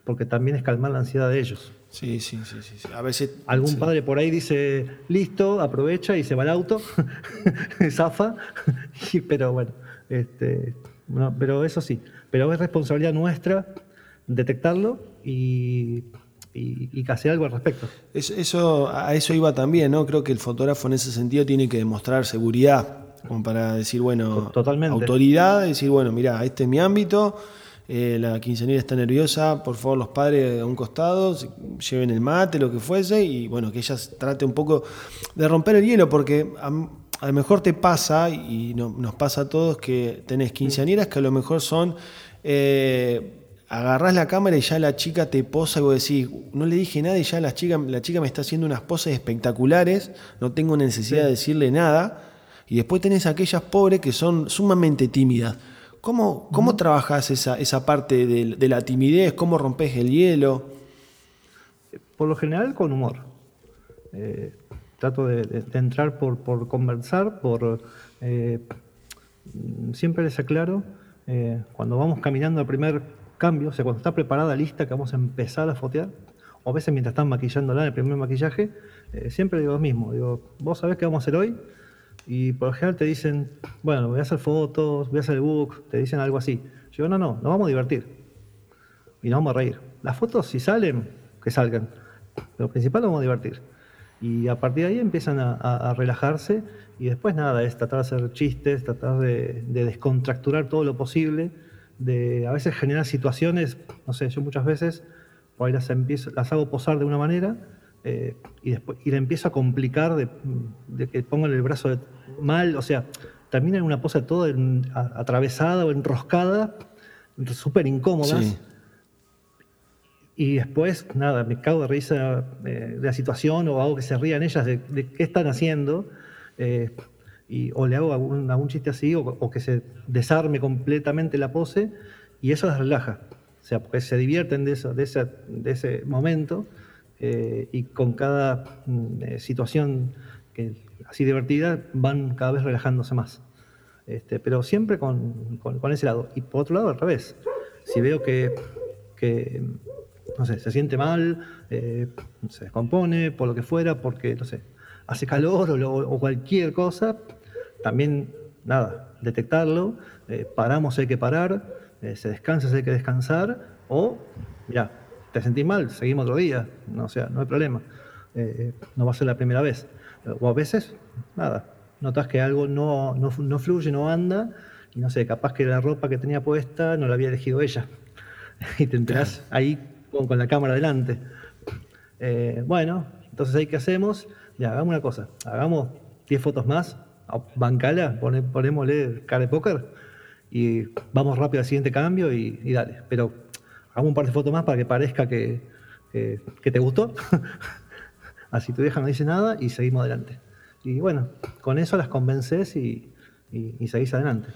porque también es calmar la ansiedad de ellos. Sí, sí, sí, sí. A veces. Algún padre por ahí dice, listo, aprovecha y se va al auto, zafa, pero bueno, este, pero eso sí. Pero es responsabilidad nuestra detectarlo y, y, que hacer algo al respecto. Eso, a eso iba también, ¿no? Creo que el fotógrafo en ese sentido tiene que demostrar seguridad, como para decir, bueno, Totalmente. autoridad, decir, bueno, mira, este es mi ámbito eh, la quinceañera está nerviosa, por favor los padres a un costado, lleven el mate, lo que fuese, y bueno, que ella trate un poco de romper el hielo, porque a, lo mejor te pasa, y nos pasa a todos, que tenés quinceañeras que a lo mejor son... Eh, agarrás la cámara y ya la chica te posa y vos decís, no le dije nada y ya la chica, la chica me está haciendo unas poses espectaculares, no tengo necesidad de decirle nada. Y después tenés aquellas pobres que son sumamente tímidas. ¿Cómo, cómo trabajas esa, esa parte de, la timidez? ¿Cómo rompes el hielo? Por lo general con humor. Eh, trato de, entrar por, por, conversar, por... Eh, siempre les aclaro, eh, cuando vamos caminando al primer cambio, o sea, cuando está preparada, lista, que vamos a empezar a fotear, o a veces mientras están maquillándola en el primer maquillaje, siempre digo lo mismo, digo, vos sabés qué vamos a hacer hoy, y por lo general te dicen, bueno, voy a hacer fotos, voy a hacer el book, te dicen algo así. Yo no, no, nos vamos a divertir. Y nos vamos a reír. Las fotos, si salen, que salgan. Lo principal, nos vamos a divertir. Y a partir de ahí empiezan a, relajarse y después nada, es tratar de hacer chistes, tratar de, descontracturar todo lo posible, de a veces generar situaciones, no sé, yo muchas veces por ahí las, empiezo, las hago posar de una manera eh, y, después, y le empiezo a complicar de, que pongan el brazo mal, o sea, termina en una pose toda atravesada o enroscada, súper incómodas. y después, nada, me cago de risa eh, de la situación o hago que se rían ellas de, qué están haciendo. Eh, y, o le hago algún, chiste así o, que se desarme completamente la pose y eso las relaja. O sea, porque se divierten de, eso, de, ese, de ese momento eh, y con cada mm, situación que, así divertida van cada vez relajándose más. Este, pero siempre con, con, ese lado. Y por otro lado, al revés. Si veo que, que no sé, se siente mal, eh, se descompone, por lo que fuera, porque, no sé, hace calor o, cualquier cosa, también, nada, detectarlo, eh, paramos, hay que parar, eh, se descansa, hay que descansar, o, ya, te sentís mal, seguimos otro día, no, o sea, no hay problema, no va a ser la primera vez. O a veces, nada, notas que algo no, no, no fluye, no anda, y no sé, capaz que la ropa que tenía puesta no la había elegido ella. y te enterás ahí con, la cámara delante. Eh, bueno, entonces qué hacemos, ya, hagamos una cosa, hagamos 10 fotos más, bancala, pone, ponémosle cara de póker y vamos rápido al siguiente cambio y, dale. Pero hagamos un par de fotos más para que parezca que, que, te gustó. Así tu vieja no dice nada y seguimos adelante. Y bueno, con eso las convences y, y seguís adelante.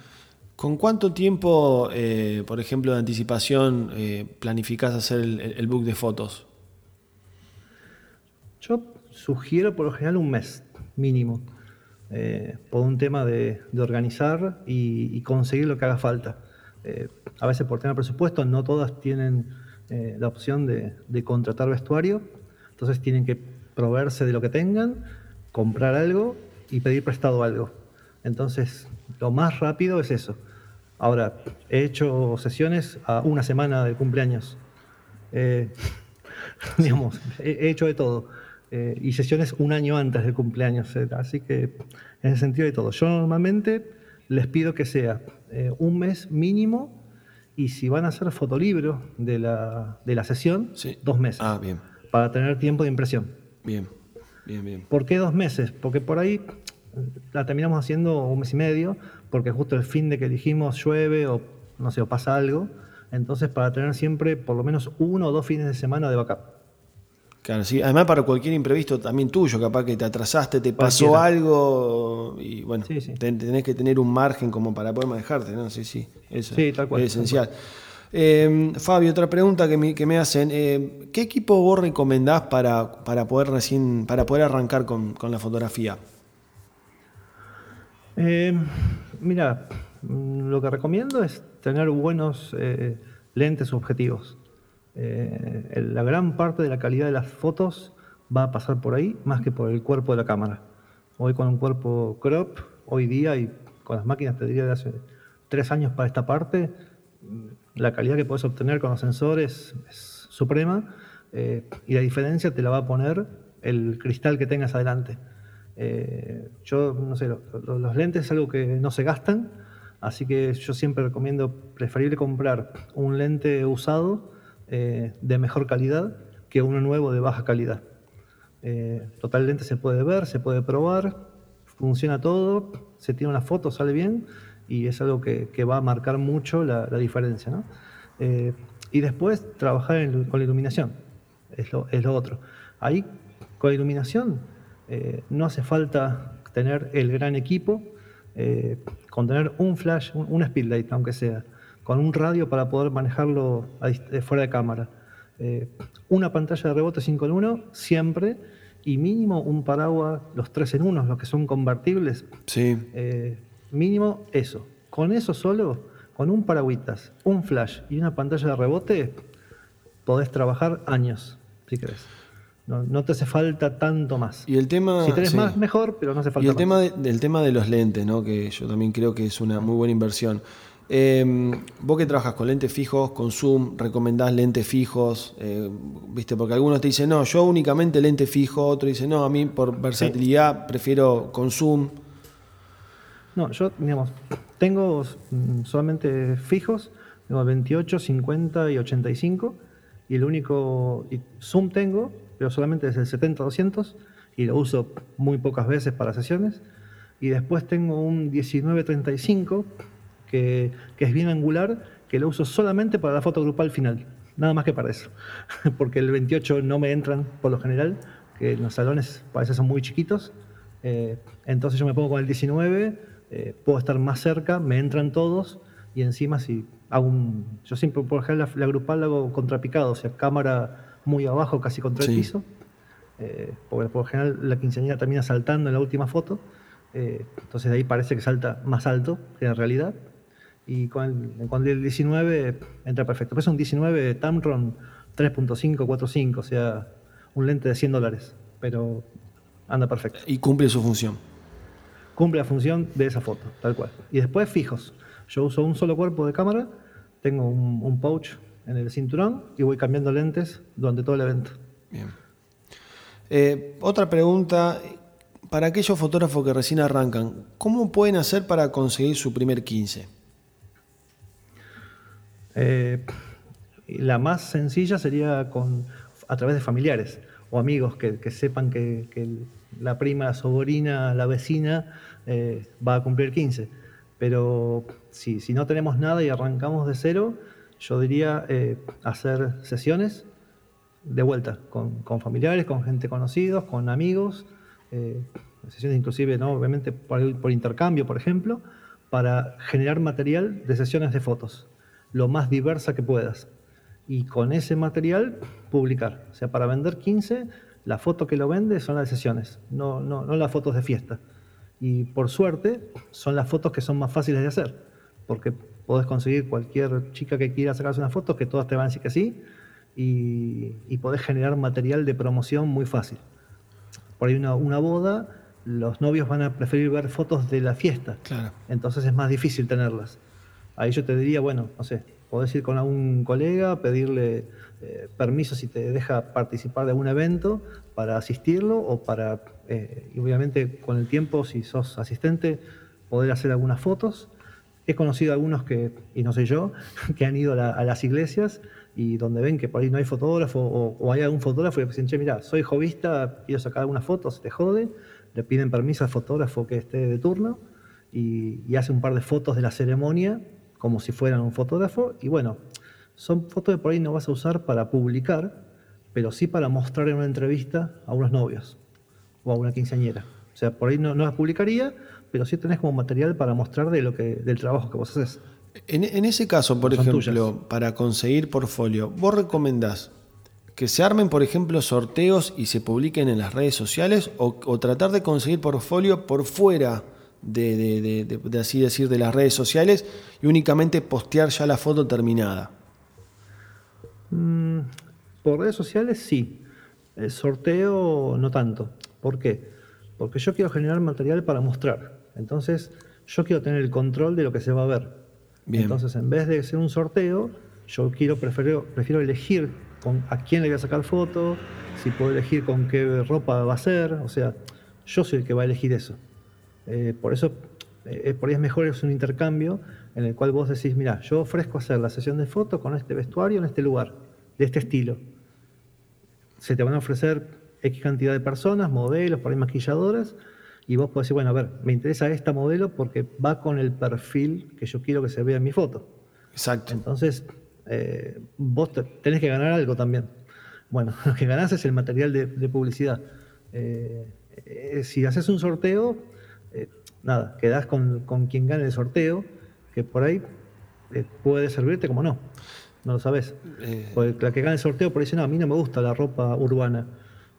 ¿Con cuánto tiempo, eh, por ejemplo, de anticipación eh, planificás hacer el, book de fotos? Yo sugiero por lo general un mes mínimo, eh, por un tema de, organizar y, conseguir lo que haga falta. A veces por tema de presupuesto no todas tienen la opción de, contratar vestuario, entonces tienen que proveerse de lo que tengan, comprar algo y pedir prestado algo. Entonces, lo más rápido es eso. Ahora, he hecho sesiones a una semana de cumpleaños. Eh, digamos, he, hecho de todo. Eh, y sesiones un año antes del cumpleaños. Eh, así que, en el sentido de todo. Yo normalmente les pido que sea un mes mínimo y si van a hacer fotolibro de la, de la sesión, dos meses. Ah, bien. Para tener tiempo de impresión. Bien, bien, bien. ¿Por qué dos meses? Porque por ahí la terminamos haciendo un mes y medio, porque justo el fin de que elegimos llueve o no sé, o pasa algo. Entonces, para tener siempre por lo menos uno o dos fines de semana de backup. Claro, sí. Además, para cualquier imprevisto también tuyo, capaz que te atrasaste, te pasó algo y bueno, tenés que tener un margen como para poder manejarte, ¿no? Sí, sí, eso es esencial. Eh, Fabio, otra pregunta que me, hacen. Eh, ¿Qué equipo vos recomendás para, para, poder recién, para poder arrancar con, con la fotografía? Eh, mira, lo que recomiendo es tener buenos eh, lentes objetivos. Eh, la gran parte de la calidad de las fotos va a pasar por ahí más que por el cuerpo de la cámara. Hoy con un cuerpo crop, hoy día y con las máquinas te diría de hace tres años para esta parte, la calidad que puedes obtener con los sensores es suprema y la diferencia te la va a poner el cristal que tengas adelante. Eh, yo, no sé, los lentes es algo que no se gastan, así que yo siempre recomiendo preferible comprar un lente usado eh, de mejor calidad que uno nuevo de baja calidad. Eh, total lente se puede ver, se puede probar, funciona todo, se tiene una foto, sale bien y es algo que, va a marcar mucho la, diferencia. y después trabajar con la iluminación, es lo, es lo otro. Ahí, con la iluminación, eh, no hace falta tener el gran equipo, eh, con tener un flash, un, speedlight, aunque sea, con un radio para poder manejarlo fuera de cámara. Eh, una pantalla de rebote 5 en 1 siempre y mínimo un paraguas, los 3 en 1, los que son convertibles. Sí. mínimo eso. Con eso solo, con un paragüitas, un flash y una pantalla de rebote, podés trabajar años, si querés. No, te hace falta tanto más. Y el tema, si tenés más, mejor, pero no hace falta y el Tema del tema de los lentes, ¿no? que yo también creo que es una muy buena inversión. Em, vos que trabajas con lentes fijos, con zoom, recomendás lentes fijos, eh, ¿viste? Porque algunos te dicen, no, yo únicamente lente fijo, otro dice, no, a mí por versatilidad prefiero con zoom. No, yo, digamos, tengo solamente fijos, tengo 28, 50 y 85, y el único zoom tengo pero solamente es el 70-200 y lo uso muy pocas veces para sesiones. Y después tengo un 1935 que, que es bien angular, que lo uso solamente para la foto grupal final, nada más que para eso, porque el 28 no me entran por lo general, que los salones parece son muy chiquitos, eh, entonces yo me pongo con el 19, eh, puedo estar más cerca, me entran todos y encima si hago un... Yo siempre por ejemplo la, grupal la hago contrapicado, o sea, cámara muy abajo, casi contra el piso, eh, porque por lo general la quinceañera termina saltando en la última foto, entonces de ahí parece que salta más alto que en realidad y con el, el 19 entra perfecto. Pero es un 19 Tamron 3.5, o sea, un lente de 100 dólares, pero anda perfecto. Y cumple su función. Cumple la función de esa foto, tal cual. Y después fijos. Yo uso un solo cuerpo de cámara, tengo un, pouch en el cinturón y voy cambiando lentes durante todo el evento. Bien. Eh, otra pregunta, para aquellos fotógrafos que recién arrancan, ¿cómo pueden hacer para conseguir su primer 15? Eh, la más sencilla sería con, a través de familiares o amigos que, sepan que, la prima, la sobrina, la vecina eh, va a cumplir 15. Pero si, si, no tenemos nada y arrancamos de cero, yo diría eh, hacer sesiones de vuelta con, familiares, con gente conocidos, con amigos, sesiones inclusive, ¿no? obviamente por, por intercambio, por ejemplo, para generar material de sesiones de fotos lo más diversa que puedas. Y con ese material publicar. O sea, para vender 15, la foto que lo vende son las sesiones, no, no, no las fotos de fiesta. Y por suerte, son las fotos que son más fáciles de hacer, porque podés conseguir cualquier chica que quiera sacarse una foto, que todas te van a decir que sí, y, y podés generar material de promoción muy fácil. Por ahí una, una boda, los novios van a preferir ver fotos de la fiesta, claro. entonces es más difícil tenerlas. Ahí yo te diría, bueno, no sé, podés ir con algún colega, pedirle eh, permiso si te deja participar de algún evento para asistirlo o para, eh, y obviamente con el tiempo, si sos asistente, poder hacer algunas fotos. He conocido algunos que, y no sé yo, que han ido a, las iglesias y donde ven que por ahí no hay fotógrafo o, hay algún fotógrafo y dicen, che, mira, soy jovista, quiero sacar algunas fotos, te jode, le piden permiso al fotógrafo que esté de turno y, y hace un par de fotos de la ceremonia como si fueran un fotógrafo. Y bueno, son fotos que por ahí no vas a usar para publicar, pero sí para mostrar en una entrevista a unos novios o a una quinceañera. O sea, por ahí no, no las publicaría, pero sí tenés como material para mostrar de lo que, del trabajo que vos haces. En, ese caso, por ejemplo, para conseguir portfolio, ¿vos recomendás que se armen, por ejemplo, sorteos y se publiquen en las redes sociales o, o tratar de conseguir portfolio por fuera de, así decir, de las redes sociales y únicamente postear ya la foto terminada? Mm, por redes sociales sí. El sorteo no tanto. ¿Por qué? Porque yo quiero generar material para mostrar. Entonces, yo quiero tener el control de lo que se va a ver. Entonces, en vez de hacer un sorteo, yo quiero, prefiero, prefiero elegir con, a quién le voy a sacar foto, si puedo elegir con qué ropa va a ser. O sea, yo soy el que va a elegir eso. Eh, por eso, eh, por ahí es mejor es un intercambio en el cual vos decís, mira, yo ofrezco hacer la sesión de fotos con este vestuario en este lugar, de este estilo. Se te van a ofrecer X cantidad de personas, modelos, por ahí maquilladoras, y vos podés decir, bueno, a ver, me interesa esta modelo porque va con el perfil que yo quiero que se vea en mi foto. Exacto. Entonces, eh, vos tenés que ganar algo también. Bueno, lo que ganás es el material de, publicidad. si haces un sorteo, eh, nada, quedás con, quien gane el sorteo, que por ahí eh, puede servirte como no. No lo sabes. Eh. Porque la que gana el sorteo por ahí dice, no, a mí no me gusta la ropa urbana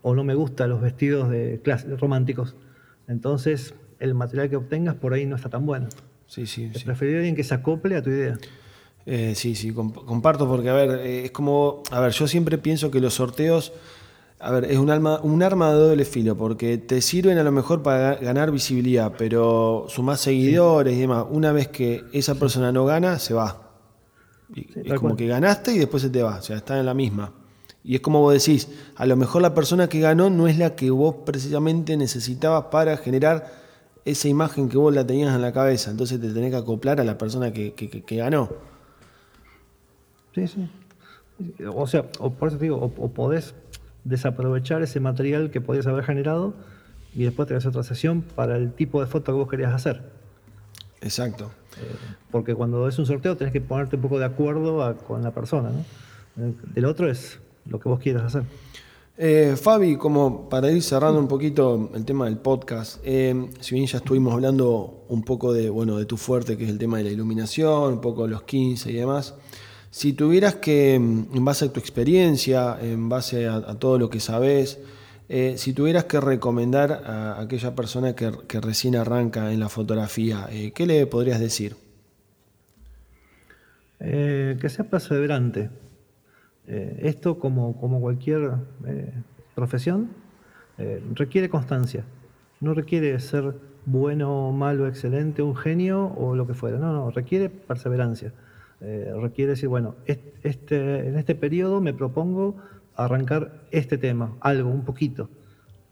o no me gustan los vestidos de románticos. Entonces, el material que obtengas por ahí no está tan bueno. Sí, sí. sí. Preferiría alguien que se acople a tu idea. sí, sí, comparto porque, a ver, es como, a ver, yo siempre pienso que los sorteos a ver, es un, arma, un arma de doble filo, porque te sirven a lo mejor para ganar visibilidad, pero sumás seguidores y demás. Una vez que esa persona no gana, se va. es como que ganaste y después se te va, o sea, está en la misma. Y es como vos decís, a lo mejor la persona que ganó no es la que vos precisamente necesitabas para generar esa imagen que vos la tenías en la cabeza. Entonces te tenés que acoplar a la persona que, ganó. Sí, sí. O sea, por eso te digo, o podés desaprovechar ese material que podías haber generado y después te hacer otra sesión para el tipo de foto que vos querías hacer. Exacto. porque cuando es un sorteo tenés que ponerte un poco de acuerdo con la persona. ¿no? El otro es lo que vos quieras hacer. Eh, Fabi, como para ir cerrando un poquito el tema del podcast, eh, si bien ya estuvimos hablando un poco de, bueno, de tu fuerte, que es el tema de la iluminación, un poco de los 15 y demás, si tuvieras que, en base a tu experiencia, en base a, todo lo que sabes, eh, si tuvieras que recomendar a aquella persona que, recién arranca en la fotografía, ¿qué le podrías decir? que sea perseverante, eh, esto, como, como cualquier eh, profesión, eh, requiere constancia. No requiere ser bueno, malo, excelente, un genio o lo que fuera. No, no, requiere perseverancia. Requiere decir, bueno, este, en este periodo me propongo arrancar este tema, algo, un poquito.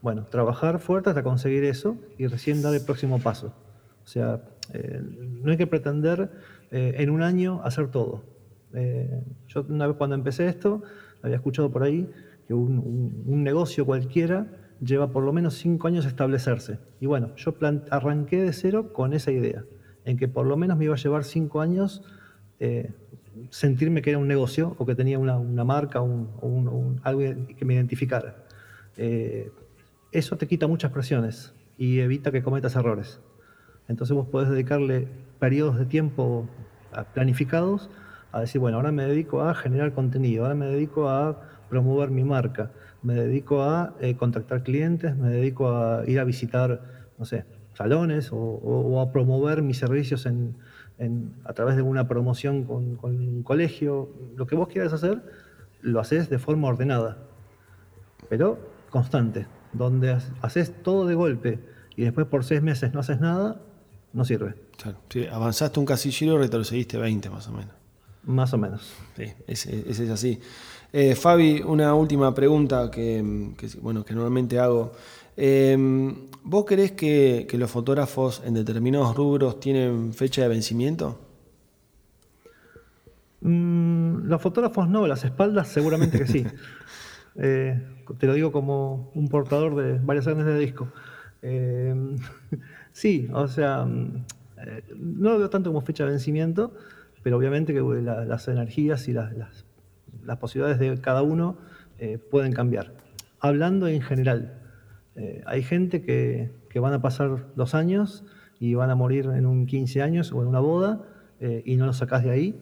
Bueno, trabajar fuerte hasta conseguir eso y recién dar el próximo paso. O sea, no hay que pretender en un año hacer todo. Eh, yo una vez cuando empecé esto, había escuchado por ahí que un, negocio cualquiera lleva por lo menos cinco años establecerse. Y bueno, yo arranqué de cero con esa idea, en que por lo menos me iba a llevar cinco años eh, sentirme que era un negocio o que tenía una, marca o algo que me identificara. Eh, eso te quita muchas presiones y evita que cometas errores. Entonces vos podés dedicarle periodos de tiempo planificados a decir, bueno, ahora me dedico a generar contenido, ahora me dedico a promover mi marca, me dedico a eh, contactar clientes, me dedico a ir a visitar, no sé, salones o, a promover mis servicios en, a través de una promoción con, un colegio. Lo que vos quieras hacer, lo haces de forma ordenada, pero constante. Donde haces todo de golpe y después por seis meses no haces nada, no sirve. Claro, avanzaste un casillero y retrocediste 20 más o menos. Más o menos. Sí, ese, es así. Eh, Fabi, una última pregunta que, bueno, que normalmente hago. Em, ¿Vos crees que, los fotógrafos en determinados rubros tienen fecha de vencimiento? Mm, los fotógrafos no, las espaldas seguramente que sí. Eh, te lo digo como un portador de varias años de disco. Em, sí, o sea, mm, eh, no lo veo tanto como fecha de vencimiento, pero obviamente que las energías y las, posibilidades de cada uno eh, pueden cambiar. Hablando en general, eh, hay gente que, van a pasar dos años y van a morir en un 15 años o en una boda eh, y no lo sacás de ahí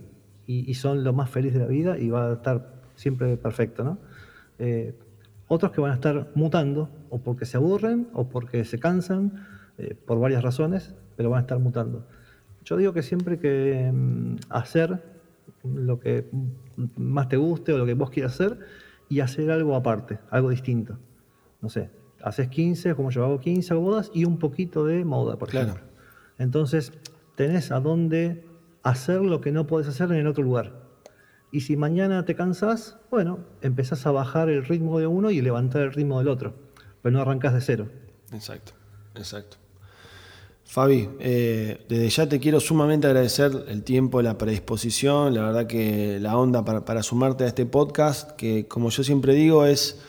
y, son lo más feliz de la vida y va a estar siempre perfecto. ¿no? otros que van a estar mutando o porque se aburren o porque se cansan, por varias razones, pero van a estar mutando. Yo digo que siempre que mm, hacer lo que más te guste o lo que vos quieras hacer y hacer algo aparte, algo distinto. No sé, haces 15, como yo hago 15, bodas y un poquito de moda, por ejemplo. Entonces, tenés a dónde hacer lo que no podés hacer en el otro lugar. Y si mañana te cansás, bueno, empezás a bajar el ritmo de uno y levantar el ritmo del otro. Pero no arrancás de cero. Exacto, exacto. Fabi, eh, desde ya te quiero sumamente agradecer el tiempo, la predisposición, la verdad que la onda para, sumarte a este podcast, que como yo siempre digo es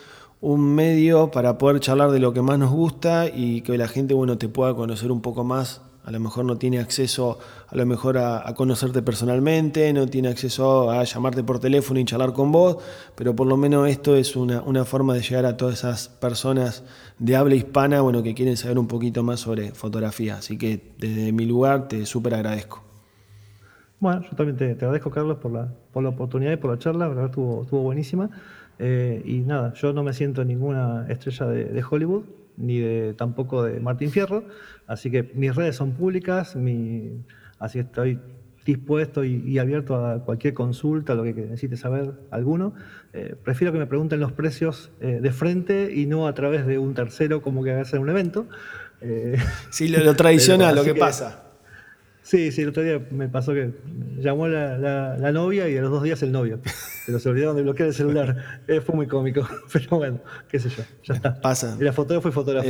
un medio para poder charlar de lo que más nos gusta y que la gente bueno, te pueda conocer un poco más a lo mejor no tiene acceso a lo mejor a, conocerte personalmente, no tiene acceso a llamarte por teléfono y charlar con vos, pero por lo menos esto es una, forma de llegar a todas esas personas de habla hispana bueno, que quieren saber un poquito más sobre fotografía. Así que desde mi lugar te súper agradezco. Bueno, yo también te, agradezco, Carlos, por la, por la oportunidad y por la charla, la verdad estuvo, estuvo buenísima. Eh, y nada, yo no me siento ninguna estrella de Hollywood, ni de, tampoco de Martín Fierro. Así que mis redes son públicas, mi, así que estoy dispuesto y, abierto a cualquier consulta, lo que necesite saber alguno. Eh, prefiero que me pregunten los precios eh, de frente y no a través de un tercero como que haga un evento. Eh, sí, lo, tradicional, lo que pasa. Sí, sí, el otro día me pasó que llamó la, la, novia y a los dos días el novio. Pero se olvidaron de bloquear el celular. Eh, fue muy cómico. Pero bueno, qué sé yo, ya está. Pasa. Y la fotógrafo fue fotógrafo.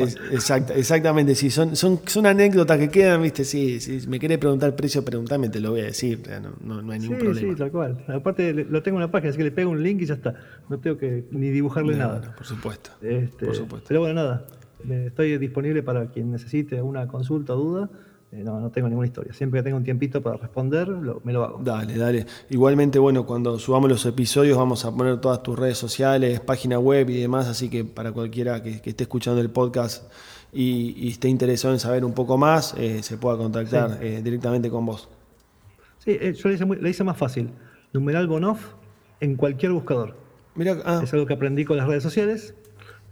exactamente, sí. Son, son, son anécdotas que quedan, ¿viste? Sí, si me querés preguntar el precio, preguntame, te lo voy a decir. No, no, hay ningún problema. Sí, tal cual. Aparte, lo tengo en la página, así que le pego un link y ya está. No tengo que ni dibujarle nada. por supuesto. Este, por supuesto. Pero bueno, nada. Estoy disponible para quien necesite una consulta o duda no, no tengo ninguna historia. Siempre que tengo un tiempito para responder, me lo hago. Dale, dale. Igualmente, bueno, cuando subamos los episodios vamos a poner todas tus redes sociales, página web y demás, así que para cualquiera que, esté escuchando el podcast y, esté interesado en saber un poco más, eh, se pueda contactar eh, directamente con vos. Sí, yo le hice, le hice más fácil. Numeral Bonoff en cualquier buscador. Ah. Es algo que aprendí con las redes sociales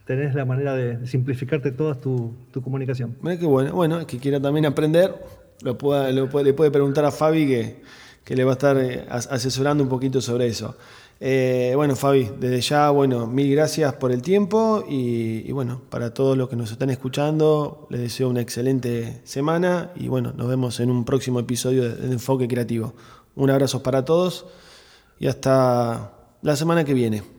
tenés la manera de simplificarte toda tu, comunicación. Mira qué bueno. Bueno, que quiera también aprender, lo pueda, le puede preguntar a Fabi que, que le va a estar eh, asesorando un poquito sobre eso. Eh, bueno, Fabi, desde ya, bueno, mil gracias por el tiempo y, bueno, para todos los que nos están escuchando, les deseo una excelente semana y bueno, nos vemos en un próximo episodio de Enfoque Creativo. Un abrazo para todos y hasta la semana que viene.